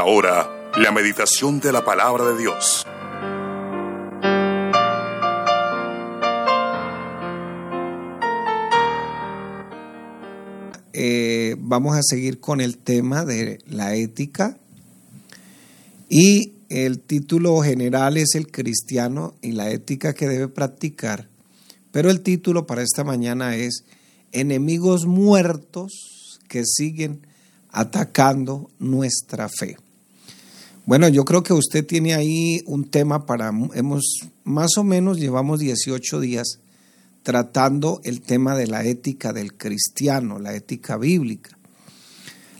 ahora, la meditación de la palabra de Dios. Eh, vamos a seguir con el tema de la ética y el título general es el cristiano y la ética que debe practicar, pero el título para esta mañana es enemigos muertos que siguen atacando nuestra fe. Bueno, yo creo que usted tiene ahí un tema para, hemos más o menos llevamos 18 días tratando el tema de la ética del cristiano, la ética bíblica.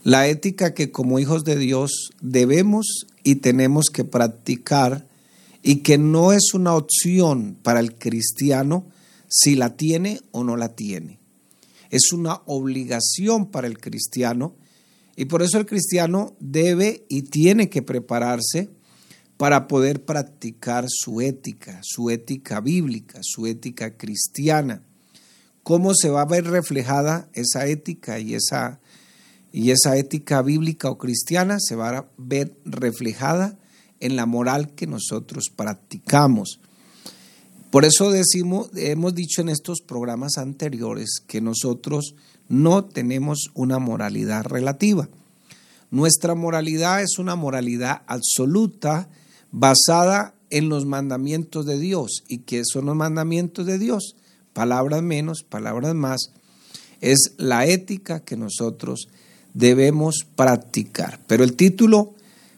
La ética que como hijos de Dios debemos y tenemos que practicar y que no es una opción para el cristiano si la tiene o no la tiene. Es una obligación para el cristiano y por eso el cristiano debe y tiene que prepararse para poder practicar su ética, su ética bíblica, su ética cristiana. ¿Cómo se va a ver reflejada esa ética y esa y esa ética bíblica o cristiana se va a ver reflejada en la moral que nosotros practicamos. Por eso decimos, hemos dicho en estos programas anteriores que nosotros no tenemos una moralidad relativa. Nuestra moralidad es una moralidad absoluta basada en los mandamientos de Dios. ¿Y qué son los mandamientos de Dios? Palabras menos, palabras más. Es la ética que nosotros debemos practicar. Pero el título,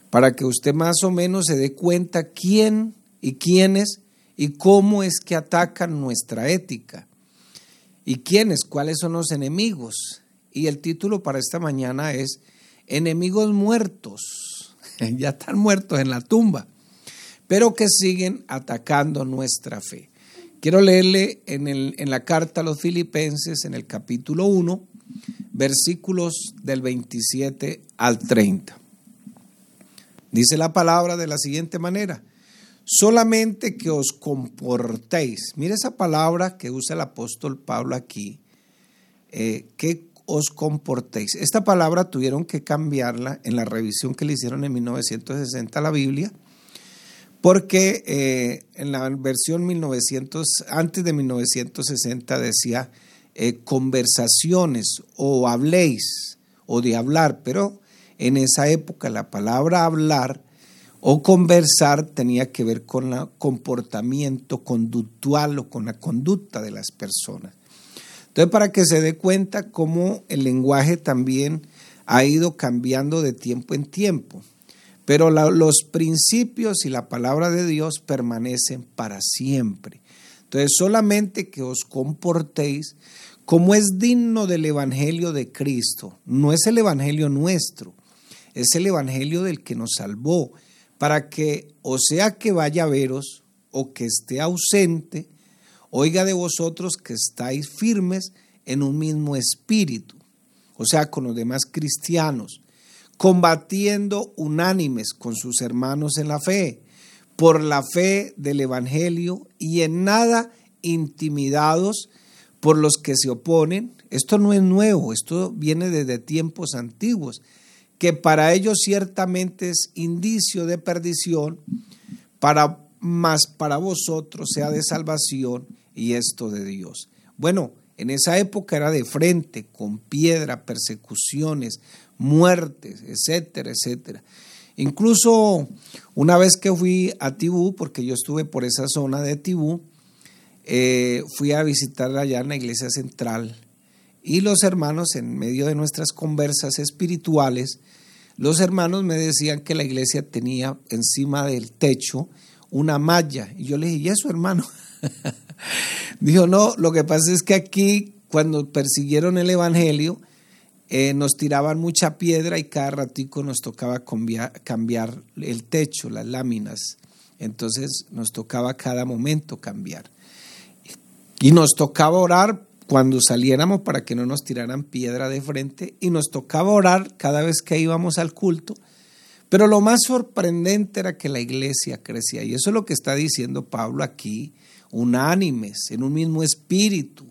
para que usted más o menos se dé cuenta quién y quiénes y cómo es que atacan nuestra ética. Y quiénes, cuáles son los enemigos. Y el título para esta mañana es Enemigos muertos. ya están muertos en la tumba, pero que siguen atacando nuestra fe. Quiero leerle en, el, en la carta a los filipenses, en el capítulo 1, versículos del 27 al 30. Dice la palabra de la siguiente manera, solamente que os comportéis. Mire esa palabra que usa el apóstol Pablo aquí, eh, que os comportéis. Esta palabra tuvieron que cambiarla en la revisión que le hicieron en 1960 a la Biblia, porque eh, en la versión 1900, antes de 1960 decía eh, conversaciones o habléis o de hablar, pero en esa época la palabra hablar o conversar tenía que ver con el comportamiento conductual o con la conducta de las personas. Entonces, para que se dé cuenta cómo el lenguaje también ha ido cambiando de tiempo en tiempo, pero los principios y la palabra de Dios permanecen para siempre. Entonces, solamente que os comportéis como es digno del Evangelio de Cristo. No es el Evangelio nuestro, es el Evangelio del que nos salvó, para que, o sea que vaya a veros, o que esté ausente, oiga de vosotros que estáis firmes en un mismo espíritu, o sea, con los demás cristianos, combatiendo unánimes con sus hermanos en la fe, por la fe del Evangelio y en nada intimidados por los que se oponen. Esto no es nuevo, esto viene desde tiempos antiguos, que para ellos ciertamente es indicio de perdición, para más para vosotros sea de salvación y esto de Dios. Bueno, en esa época era de frente, con piedra, persecuciones, muertes, etcétera, etcétera. Incluso una vez que fui a Tibú, porque yo estuve por esa zona de Tibú, eh, fui a visitar allá en la iglesia central y los hermanos, en medio de nuestras conversas espirituales, los hermanos me decían que la iglesia tenía encima del techo una malla. Y yo le dije, ¿y eso, hermano? Dijo, no, lo que pasa es que aquí, cuando persiguieron el Evangelio, eh, nos tiraban mucha piedra y cada ratico nos tocaba cambiar, el techo, las láminas. Entonces nos tocaba cada momento cambiar. Y nos tocaba orar cuando saliéramos para que no nos tiraran piedra de frente y nos tocaba orar cada vez que íbamos al culto. Pero lo más sorprendente era que la iglesia crecía. Y eso es lo que está diciendo Pablo aquí, unánimes, en un mismo espíritu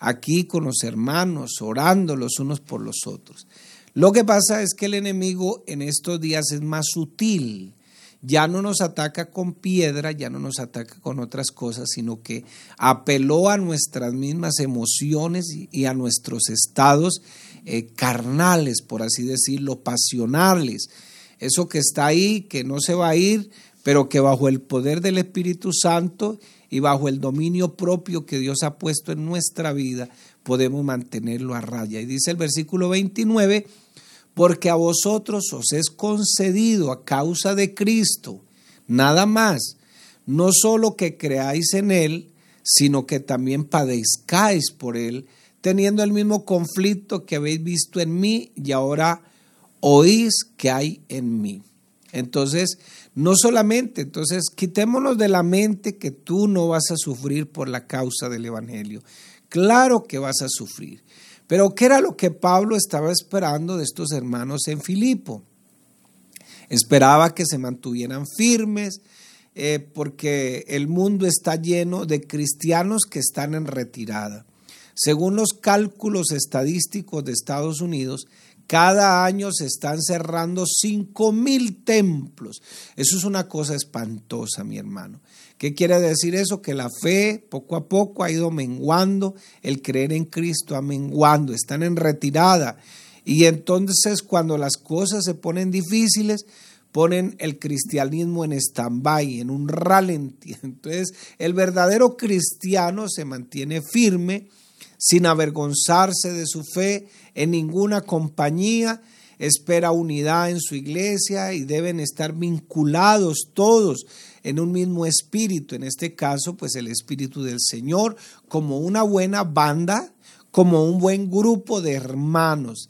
aquí con los hermanos, orando los unos por los otros. Lo que pasa es que el enemigo en estos días es más sutil. Ya no nos ataca con piedra, ya no nos ataca con otras cosas, sino que apeló a nuestras mismas emociones y a nuestros estados eh, carnales, por así decirlo, pasionales. Eso que está ahí, que no se va a ir, pero que bajo el poder del Espíritu Santo y bajo el dominio propio que Dios ha puesto en nuestra vida, podemos mantenerlo a raya. Y dice el versículo 29, porque a vosotros os es concedido a causa de Cristo, nada más, no solo que creáis en Él, sino que también padezcáis por Él, teniendo el mismo conflicto que habéis visto en mí y ahora oís que hay en mí. Entonces, no solamente, entonces quitémonos de la mente que tú no vas a sufrir por la causa del Evangelio. Claro que vas a sufrir. Pero ¿qué era lo que Pablo estaba esperando de estos hermanos en Filipo? Esperaba que se mantuvieran firmes, eh, porque el mundo está lleno de cristianos que están en retirada. Según los cálculos estadísticos de Estados Unidos, cada año se están cerrando 5 mil templos. Eso es una cosa espantosa, mi hermano. ¿Qué quiere decir eso? Que la fe poco a poco ha ido menguando, el creer en Cristo ha menguando, están en retirada. Y entonces cuando las cosas se ponen difíciles, ponen el cristianismo en stand-by, en un ralentí. Entonces el verdadero cristiano se mantiene firme, sin avergonzarse de su fe en ninguna compañía, espera unidad en su iglesia y deben estar vinculados todos en un mismo espíritu, en este caso pues el espíritu del Señor, como una buena banda, como un buen grupo de hermanos.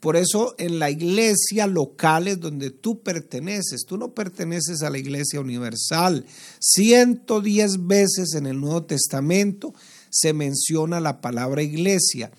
Por eso en la iglesia local es donde tú perteneces, tú no perteneces a la iglesia universal. 110 veces en el Nuevo Testamento se menciona la palabra iglesia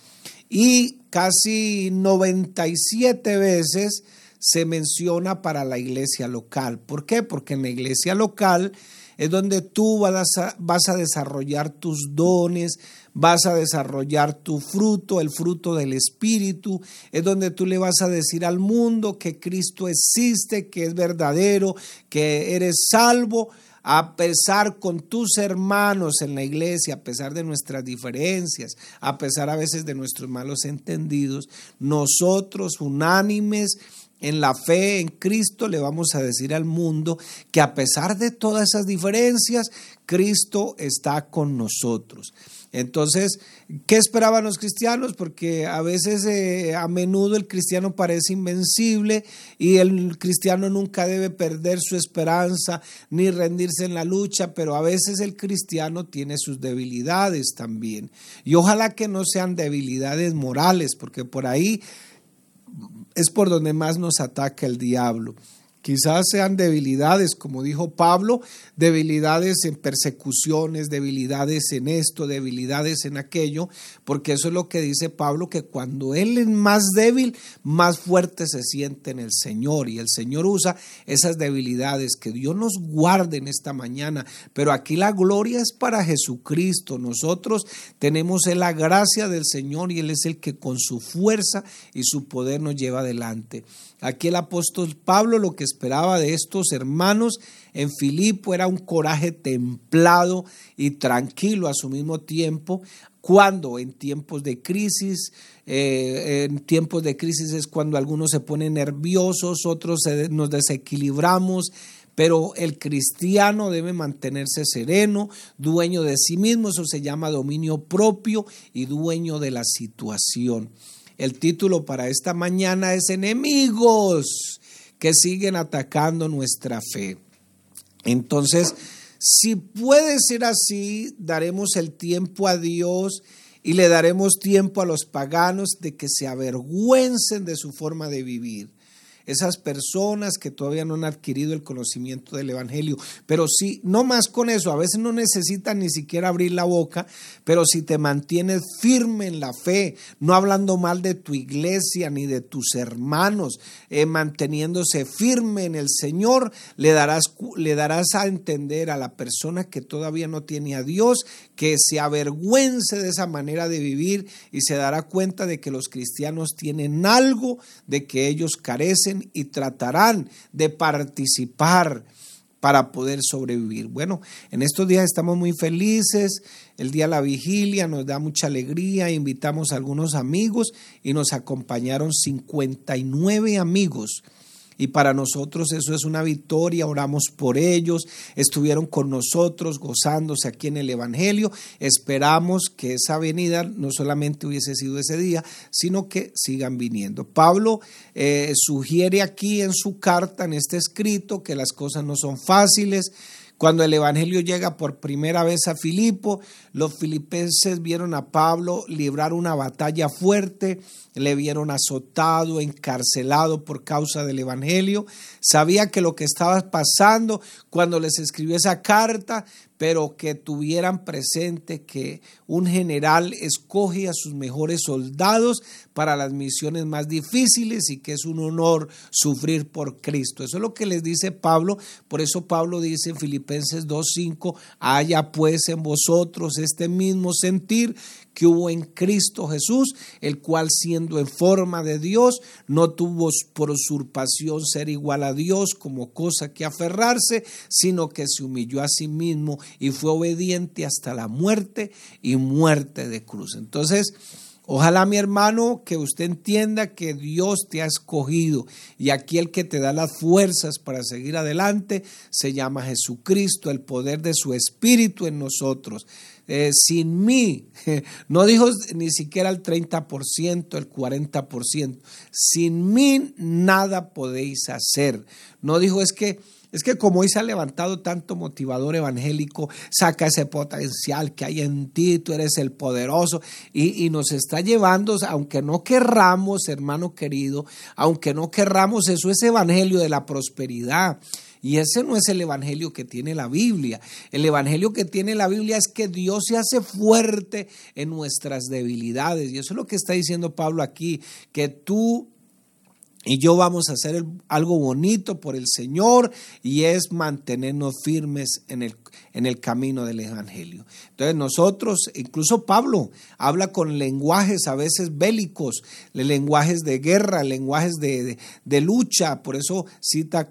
y casi 97 veces se menciona para la iglesia local. ¿Por qué? Porque en la iglesia local es donde tú vas a, vas a desarrollar tus dones, vas a desarrollar tu fruto, el fruto del Espíritu, es donde tú le vas a decir al mundo que Cristo existe, que es verdadero, que eres salvo a pesar con tus hermanos en la iglesia, a pesar de nuestras diferencias, a pesar a veces de nuestros malos entendidos, nosotros unánimes en la fe en Cristo le vamos a decir al mundo que a pesar de todas esas diferencias, Cristo está con nosotros. Entonces, ¿qué esperaban los cristianos? Porque a veces, eh, a menudo el cristiano parece invencible y el cristiano nunca debe perder su esperanza ni rendirse en la lucha, pero a veces el cristiano tiene sus debilidades también. Y ojalá que no sean debilidades morales, porque por ahí es por donde más nos ataca el diablo. Quizás sean debilidades, como dijo Pablo, debilidades en persecuciones, debilidades en esto, debilidades en aquello, porque eso es lo que dice Pablo, que cuando Él es más débil, más fuerte se siente en el Señor. Y el Señor usa esas debilidades, que Dios nos guarde en esta mañana. Pero aquí la gloria es para Jesucristo. Nosotros tenemos la gracia del Señor y Él es el que con su fuerza y su poder nos lleva adelante. Aquí el apóstol Pablo lo que esperaba de estos hermanos en Filipo era un coraje templado y tranquilo a su mismo tiempo, cuando en tiempos de crisis, eh, en tiempos de crisis es cuando algunos se ponen nerviosos, otros nos desequilibramos, pero el cristiano debe mantenerse sereno, dueño de sí mismo, eso se llama dominio propio y dueño de la situación. El título para esta mañana es Enemigos que siguen atacando nuestra fe. Entonces, si puede ser así, daremos el tiempo a Dios y le daremos tiempo a los paganos de que se avergüencen de su forma de vivir. Esas personas que todavía no han adquirido el conocimiento del Evangelio. Pero sí, no más con eso, a veces no necesitan ni siquiera abrir la boca, pero si te mantienes firme en la fe, no hablando mal de tu iglesia ni de tus hermanos, eh, manteniéndose firme en el Señor, le darás, le darás a entender a la persona que todavía no tiene a Dios, que se avergüence de esa manera de vivir y se dará cuenta de que los cristianos tienen algo de que ellos carecen y tratarán de participar para poder sobrevivir. Bueno, en estos días estamos muy felices, el día de la vigilia nos da mucha alegría, invitamos a algunos amigos y nos acompañaron 59 amigos y para nosotros eso es una victoria, oramos por ellos, estuvieron con nosotros gozándose aquí en el Evangelio, esperamos que esa venida no solamente hubiese sido ese día, sino que sigan viniendo. Pablo eh, sugiere aquí en su carta, en este escrito, que las cosas no son fáciles, cuando el Evangelio llega por primera vez a Filipo, los filipenses vieron a Pablo librar una batalla fuerte, le vieron azotado, encarcelado por causa del Evangelio. Sabía que lo que estaba pasando cuando les escribió esa carta pero que tuvieran presente que un general escoge a sus mejores soldados para las misiones más difíciles y que es un honor sufrir por Cristo. Eso es lo que les dice Pablo, por eso Pablo dice en Filipenses 2.5, haya pues en vosotros este mismo sentir que hubo en Cristo Jesús, el cual siendo en forma de Dios, no tuvo por usurpación ser igual a Dios como cosa que aferrarse, sino que se humilló a sí mismo y fue obediente hasta la muerte y muerte de cruz. Entonces, Ojalá mi hermano que usted entienda que Dios te ha escogido y aquí el que te da las fuerzas para seguir adelante se llama Jesucristo, el poder de su Espíritu en nosotros. Eh, sin mí, no dijo ni siquiera el 30%, el 40%, sin mí nada podéis hacer. No dijo es que es que como hoy se ha levantado tanto motivador evangélico, saca ese potencial que hay en ti, tú eres el poderoso y, y, nos está llevando, aunque no querramos, hermano querido, aunque no querramos, eso es evangelio de la prosperidad. Y ese no es el evangelio que tiene la Biblia. El evangelio que tiene la Biblia es que Dios se hace fuerte en nuestras debilidades. Y eso es lo que está diciendo Pablo aquí, que tú y yo vamos a hacer algo bonito por el Señor y es mantenernos firmes en el, en el camino del Evangelio. Entonces nosotros, incluso Pablo, habla con lenguajes a veces bélicos, lenguajes de guerra, lenguajes de, lucha. Por eso cita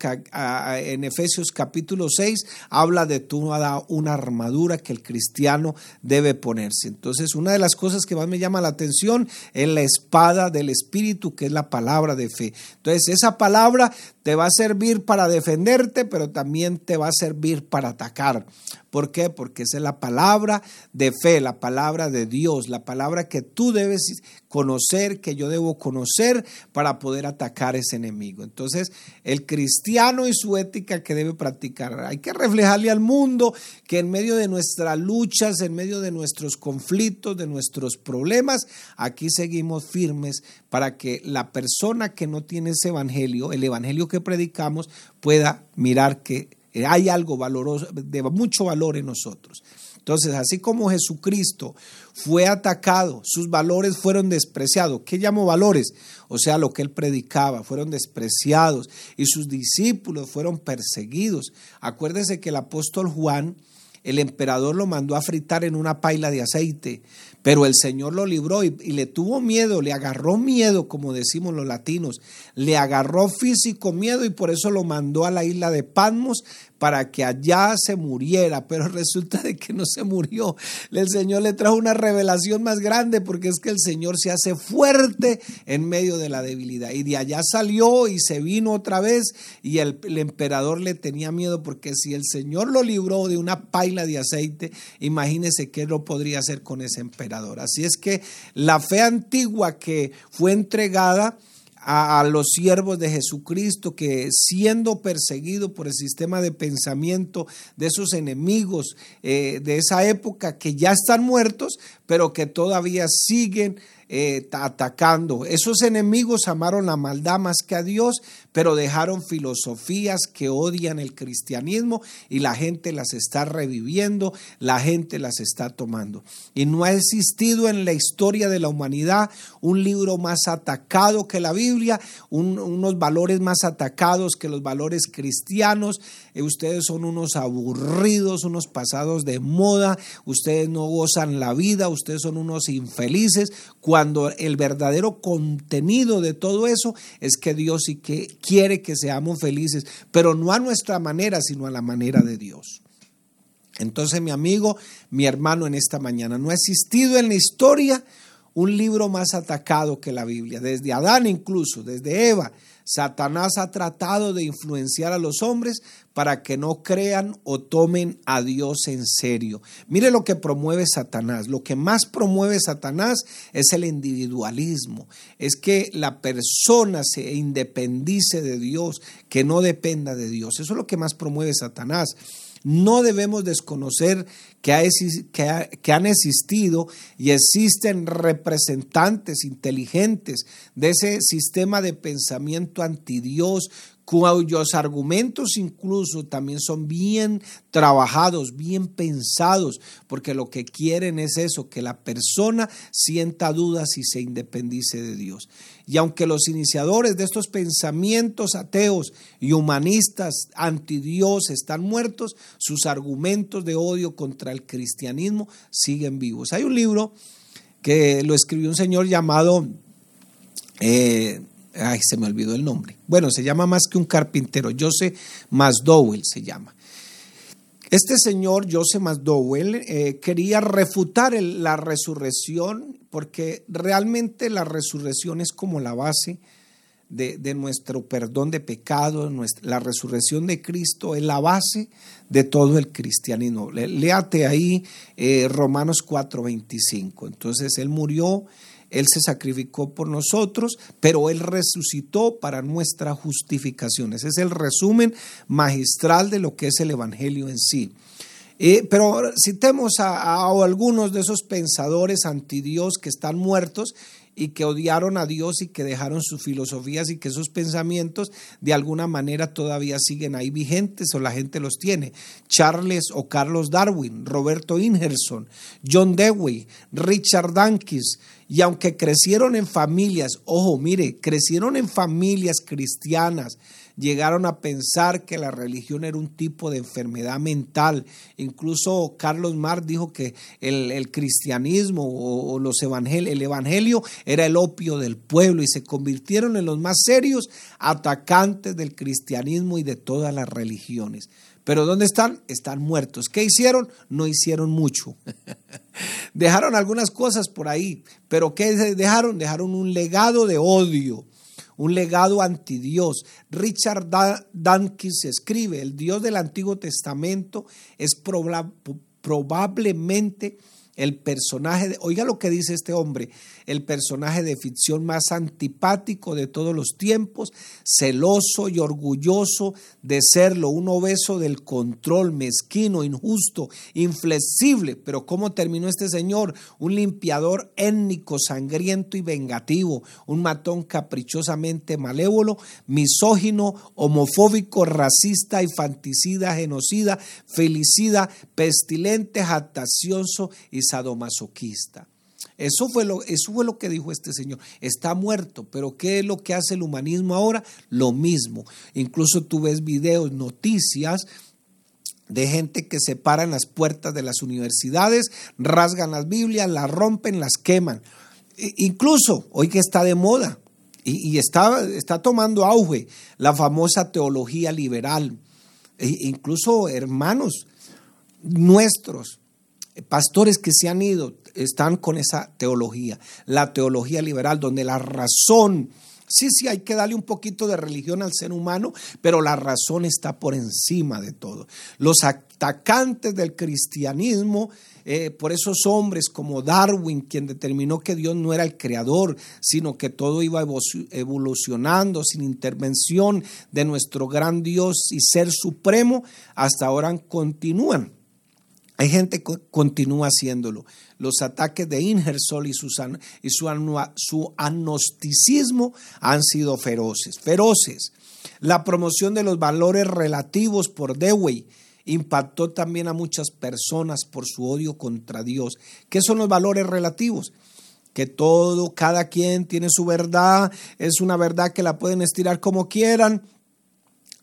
en Efesios capítulo 6, habla de toda una armadura que el cristiano debe ponerse. Entonces una de las cosas que más me llama la atención es la espada del Espíritu, que es la palabra de fe. Entonces esa palabra te va a servir para defenderte, pero también te va a servir para atacar. ¿Por qué? Porque esa es la palabra de fe, la palabra de Dios, la palabra que tú debes conocer, que yo debo conocer para poder atacar ese enemigo. Entonces, el cristiano y su ética que debe practicar, hay que reflejarle al mundo que en medio de nuestras luchas, en medio de nuestros conflictos, de nuestros problemas, aquí seguimos firmes para que la persona que no tiene ese evangelio, el evangelio que predicamos, pueda mirar que eh, hay algo valoroso, de mucho valor en nosotros. Entonces, así como Jesucristo fue atacado, sus valores fueron despreciados. ¿Qué llamo valores? O sea, lo que él predicaba, fueron despreciados y sus discípulos fueron perseguidos. Acuérdese que el apóstol Juan, el emperador lo mandó a fritar en una paila de aceite, pero el Señor lo libró y, le tuvo miedo, le agarró miedo, como decimos los latinos, le agarró físico miedo y por eso lo mandó a la isla de Patmos para que allá se muriera, pero resulta de que no se murió. El Señor le trajo una revelación más grande porque es que el Señor se hace fuerte en medio de la debilidad. Y de allá salió y se vino otra vez y el, el emperador le tenía miedo porque si el Señor lo libró de una paila de aceite, imagínese qué lo podría hacer con ese emperador. Así es que la fe antigua que fue entregada, a, los siervos de Jesucristo que siendo perseguidos por el sistema de pensamiento de esos enemigos eh, de esa época que ya están muertos, pero que todavía siguen eh, atacando. Esos enemigos amaron la maldad más que a Dios, pero dejaron filosofías que odian el cristianismo y la gente las está reviviendo, la gente las está tomando. Y no ha existido en la historia de la humanidad un libro más atacado que la Biblia, unos valores más atacados que los valores cristianos. Eh, ustedes son unos aburridos, unos pasados de moda, ustedes no gozan la vida, ustedes son unos infelices el verdadero contenido de todo eso es que Dios sí que quiere que seamos felices, pero no a nuestra manera, sino a la manera de Dios. Entonces, mi amigo, mi hermano, en esta mañana, no ha existido en la historia un libro más atacado que la Biblia, desde Adán incluso, desde Eva, Satanás ha tratado de influenciar a los hombres para que no crean o tomen a Dios en serio. Mire lo que promueve Satanás. Lo que más promueve Satanás es el individualismo. Es que la persona se independice de Dios, que no dependa de Dios. Eso es lo que más promueve Satanás. No debemos desconocer que, han existido y existen representantes inteligentes de ese sistema de pensamiento anti Dios, cuyos argumentos incluso también son bien trabajados, bien pensados, porque lo que quieren es eso, que la persona sienta dudas y se independice de Dios. Y aunque los iniciadores de estos pensamientos ateos y humanistas anti Dios están muertos, sus argumentos de odio contra el cristianismo siguen vivos. Hay un libro que lo escribió un señor llamado... Eh, ay, se me olvidó el nombre. Bueno, se llama más que un carpintero, Joseph Masdowell se llama. Este señor, Joseph Masdowell, eh, quería refutar la resurrección porque realmente la resurrección es como la base de, nuestro perdón de pecado, la resurrección de Cristo es la base de todo el cristianismo. Léate ahí eh, Romanos 4:25. Entonces Él murió él se sacrificó por nosotros, pero Él resucitó para nuestra justificación. Ese es el resumen magistral de lo que es el Evangelio en sí. Eh, pero citemos a, algunos de esos pensadores anti Dios que están muertos y que odiaron a Dios y que dejaron sus filosofías y que esos pensamientos de alguna manera todavía siguen ahí vigentes o la gente los tiene. Charles o Carlos Darwin, Roberto Ingerson, John Dewey, Richard Dankis, y aunque crecieron en familias, ojo, mire, crecieron en familias cristianas, llegaron a pensar que la religión era un tipo de enfermedad mental. Incluso Carlos Marx dijo que el, cristianismo o, los evangelios, el evangelio era el opio del pueblo y se convirtieron en los más serios atacantes del cristianismo y de todas las religiones. Pero ¿dónde están? Están muertos. ¿Qué hicieron? No hicieron mucho. dejaron algunas cosas por ahí, pero ¿qué dejaron? Dejaron un legado de odio, un legado anti Dios. Richard Dankins escribe, el Dios del Antiguo Testamento es probablemente el personaje, de, oiga lo que dice este hombre, el personaje de ficción más antipático de todos los tiempos, celoso y orgulloso de serlo, un obeso del control, mezquino, injusto, inflexible. Pero ¿cómo terminó este señor? Un limpiador étnico, sangriento y vengativo, un matón caprichosamente malévolo, misógino, homofóbico, racista, infanticida, genocida, felicida, pestilente, jactacioso y sadomasoquista. Eso fue, lo, eso fue lo que dijo este señor. Está muerto, pero ¿qué es lo que hace el humanismo ahora? Lo mismo. Incluso tú ves videos, noticias de gente que se para en las puertas de las universidades, rasgan las Biblias, las rompen, las queman. incluso hoy que está de moda y, está, está, tomando auge la famosa teología liberal. E incluso hermanos nuestros, pastores que se han ido, están con esa teología, la teología liberal, donde la razón, sí, sí, hay que darle un poquito de religión al ser humano, pero la razón está por encima de todo. Los atacantes del cristianismo, eh, por esos hombres como Darwin, quien determinó que Dios no era el creador, sino que todo iba evolucionando sin intervención de nuestro gran Dios y ser supremo, hasta ahora continúan Hay gente que continúa haciéndolo. Los ataques de Ingersoll y, su, y su, su agnosticismo han sido feroces, feroces. La promoción de los valores relativos por Dewey impactó también a muchas personas por su odio contra Dios. ¿Qué son los valores relativos? Que todo, cada quien tiene su verdad, es una verdad que la pueden estirar como quieran,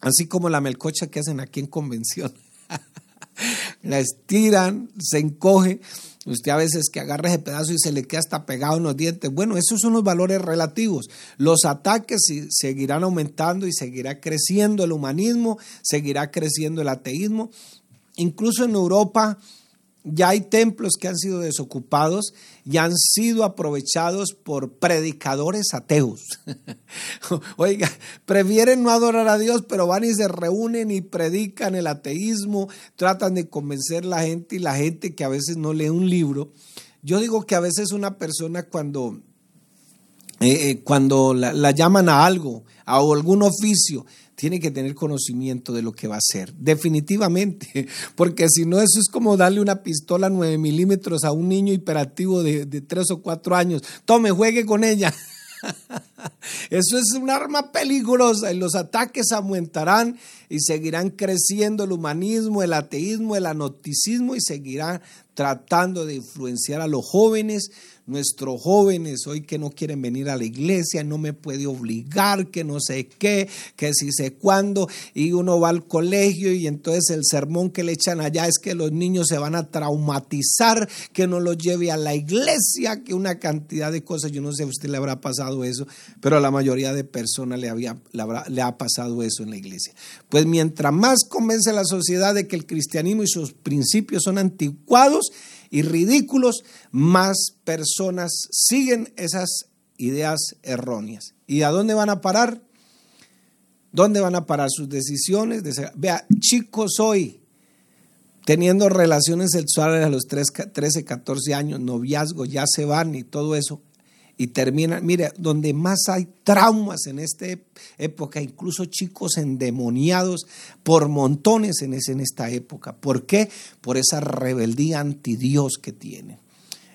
así como la melcocha que hacen aquí en convención. la estiran, se encoge. Usted a veces que agarra ese pedazo y se le queda hasta pegado en los dientes. Bueno, esos son los valores relativos. Los ataques seguirán aumentando y seguirá creciendo el humanismo, seguirá creciendo el ateísmo. Incluso en Europa ya hay templos que han sido desocupados y han sido aprovechados por predicadores ateos. Oiga, prefieren no adorar a Dios, pero van y se reúnen y predican el ateísmo, tratan de convencer a la gente y la gente que a veces no lee un libro. Yo digo que a veces una persona cuando, eh, eh, cuando la, la llaman a algo, a algún oficio, tiene que tener conocimiento de lo que va a hacer, definitivamente, porque si no, eso es como darle una pistola 9 milímetros a un niño hiperactivo de, de 3 o 4 años. Tome, juegue con ella. Eso es un arma peligrosa y los ataques aumentarán y seguirán creciendo el humanismo, el ateísmo, el anoticismo y seguirá tratando de influenciar a los jóvenes. Nuestros jóvenes hoy que no quieren venir a la iglesia, no me puede obligar, que no sé qué, que si sé cuándo, y uno va al colegio y entonces el sermón que le echan allá es que los niños se van a traumatizar, que no los lleve a la iglesia, que una cantidad de cosas, yo no sé a usted le habrá pasado eso, pero a la mayoría de personas le, había, le ha pasado eso en la iglesia. Pues mientras más convence la sociedad de que el cristianismo y sus principios son anticuados, y ridículos, más personas siguen esas ideas erróneas. ¿Y a dónde van a parar? ¿Dónde van a parar sus decisiones? Vea, chicos hoy, teniendo relaciones sexuales a los 13, 14 años, noviazgo, ya se van y todo eso, y termina, mire, donde más hay traumas en esta época, incluso chicos endemoniados por montones en, en esta época. ¿Por qué? Por esa rebeldía anti Dios que tienen.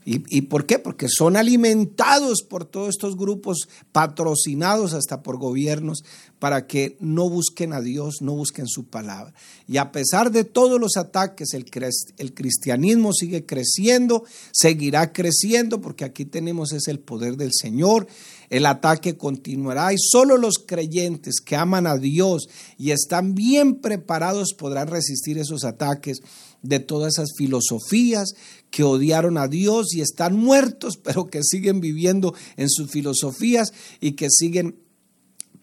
¿Y, por qué? Porque son alimentados por todos estos grupos, patrocinados hasta por gobiernos, para que no busquen a Dios, no busquen su palabra. Y a pesar de todos los ataques, el, el cristianismo sigue creciendo, seguirá creciendo, porque aquí tenemos es el poder del Señor. El ataque continuará y solo los creyentes que aman a Dios y están bien preparados podrán resistir esos ataques de todas esas filosofías que odiaron a Dios y están muertos, pero que siguen viviendo en sus filosofías y que siguen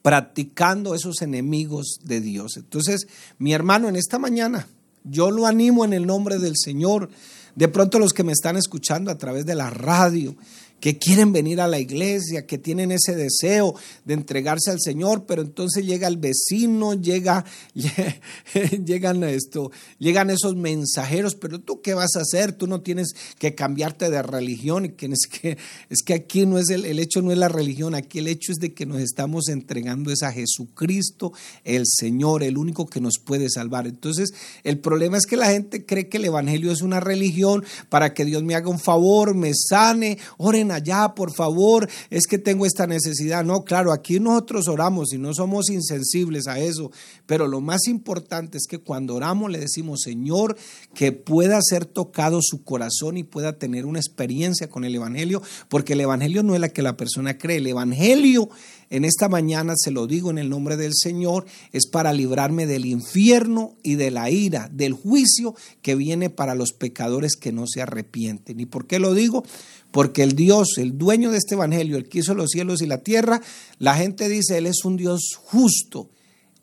practicando esos enemigos de Dios. Entonces, mi hermano, en esta mañana, yo lo animo en el nombre del Señor. De pronto los que me están escuchando a través de la radio, que quieren venir a la iglesia, que tienen ese deseo de entregarse al Señor, pero entonces llega el vecino, llega, llegan esto, llegan esos mensajeros, pero tú qué vas a hacer, tú no tienes que cambiarte de religión, es que, es que aquí no es el, el hecho no es la religión, aquí el hecho es de que nos estamos entregando es a Jesucristo, el Señor, el único que nos puede salvar. Entonces, el problema es que la gente cree que el Evangelio es una religión para que Dios me haga un favor, me sane, oren allá, por favor, es que tengo esta necesidad. No, claro, aquí nosotros oramos y no somos insensibles a eso, pero lo más importante es que cuando oramos le decimos, Señor, que pueda ser tocado su corazón y pueda tener una experiencia con el Evangelio, porque el Evangelio no es la que la persona cree, el Evangelio en esta mañana, se lo digo en el nombre del Señor, es para librarme del infierno y de la ira, del juicio que viene para los pecadores que no se arrepienten. ¿Y por qué lo digo? Porque el Dios, el dueño de este Evangelio, el que hizo los cielos y la tierra, la gente dice, Él es un Dios justo.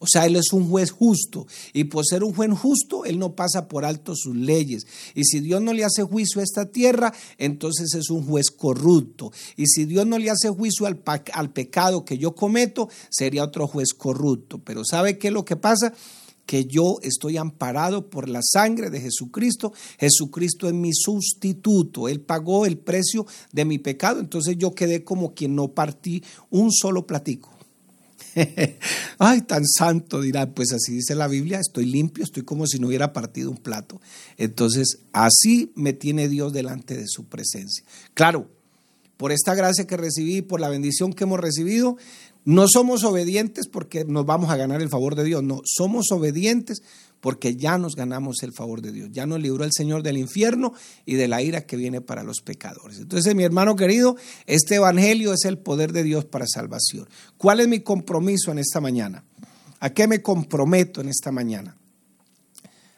O sea, Él es un juez justo. Y por ser un juez justo, Él no pasa por alto sus leyes. Y si Dios no le hace juicio a esta tierra, entonces es un juez corrupto. Y si Dios no le hace juicio al, pecado que yo cometo, sería otro juez corrupto. Pero ¿sabe qué es lo que pasa? que yo estoy amparado por la sangre de Jesucristo. Jesucristo es mi sustituto. Él pagó el precio de mi pecado. Entonces yo quedé como quien no partí un solo platico. Ay, tan santo, dirá, pues así dice la Biblia, estoy limpio, estoy como si no hubiera partido un plato. Entonces, así me tiene Dios delante de su presencia. Claro, por esta gracia que recibí, por la bendición que hemos recibido, no somos obedientes porque nos vamos a ganar el favor de Dios, no, somos obedientes porque ya nos ganamos el favor de Dios, ya nos libró el Señor del infierno y de la ira que viene para los pecadores. Entonces, mi hermano querido, este Evangelio es el poder de Dios para salvación. ¿Cuál es mi compromiso en esta mañana? ¿A qué me comprometo en esta mañana?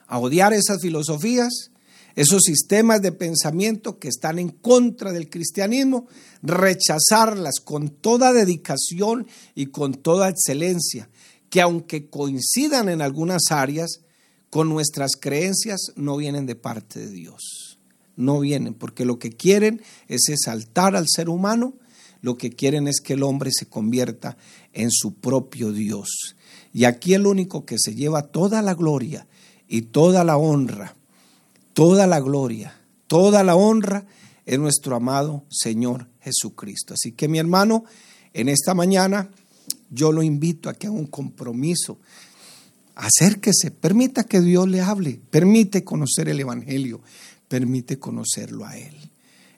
A odiar esas filosofías, esos sistemas de pensamiento que están en contra del cristianismo, rechazarlas con toda dedicación y con toda excelencia, que aunque coincidan en algunas áreas, con nuestras creencias no vienen de parte de Dios. No vienen, porque lo que quieren es exaltar al ser humano, lo que quieren es que el hombre se convierta en su propio Dios. Y aquí el único que se lleva toda la gloria y toda la honra, toda la gloria, toda la honra es nuestro amado Señor Jesucristo. Así que mi hermano, en esta mañana yo lo invito a que haga un compromiso Acérquese, permita que Dios le hable, permite conocer el Evangelio, permite conocerlo a Él.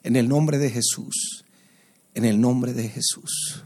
En el nombre de Jesús, en el nombre de Jesús.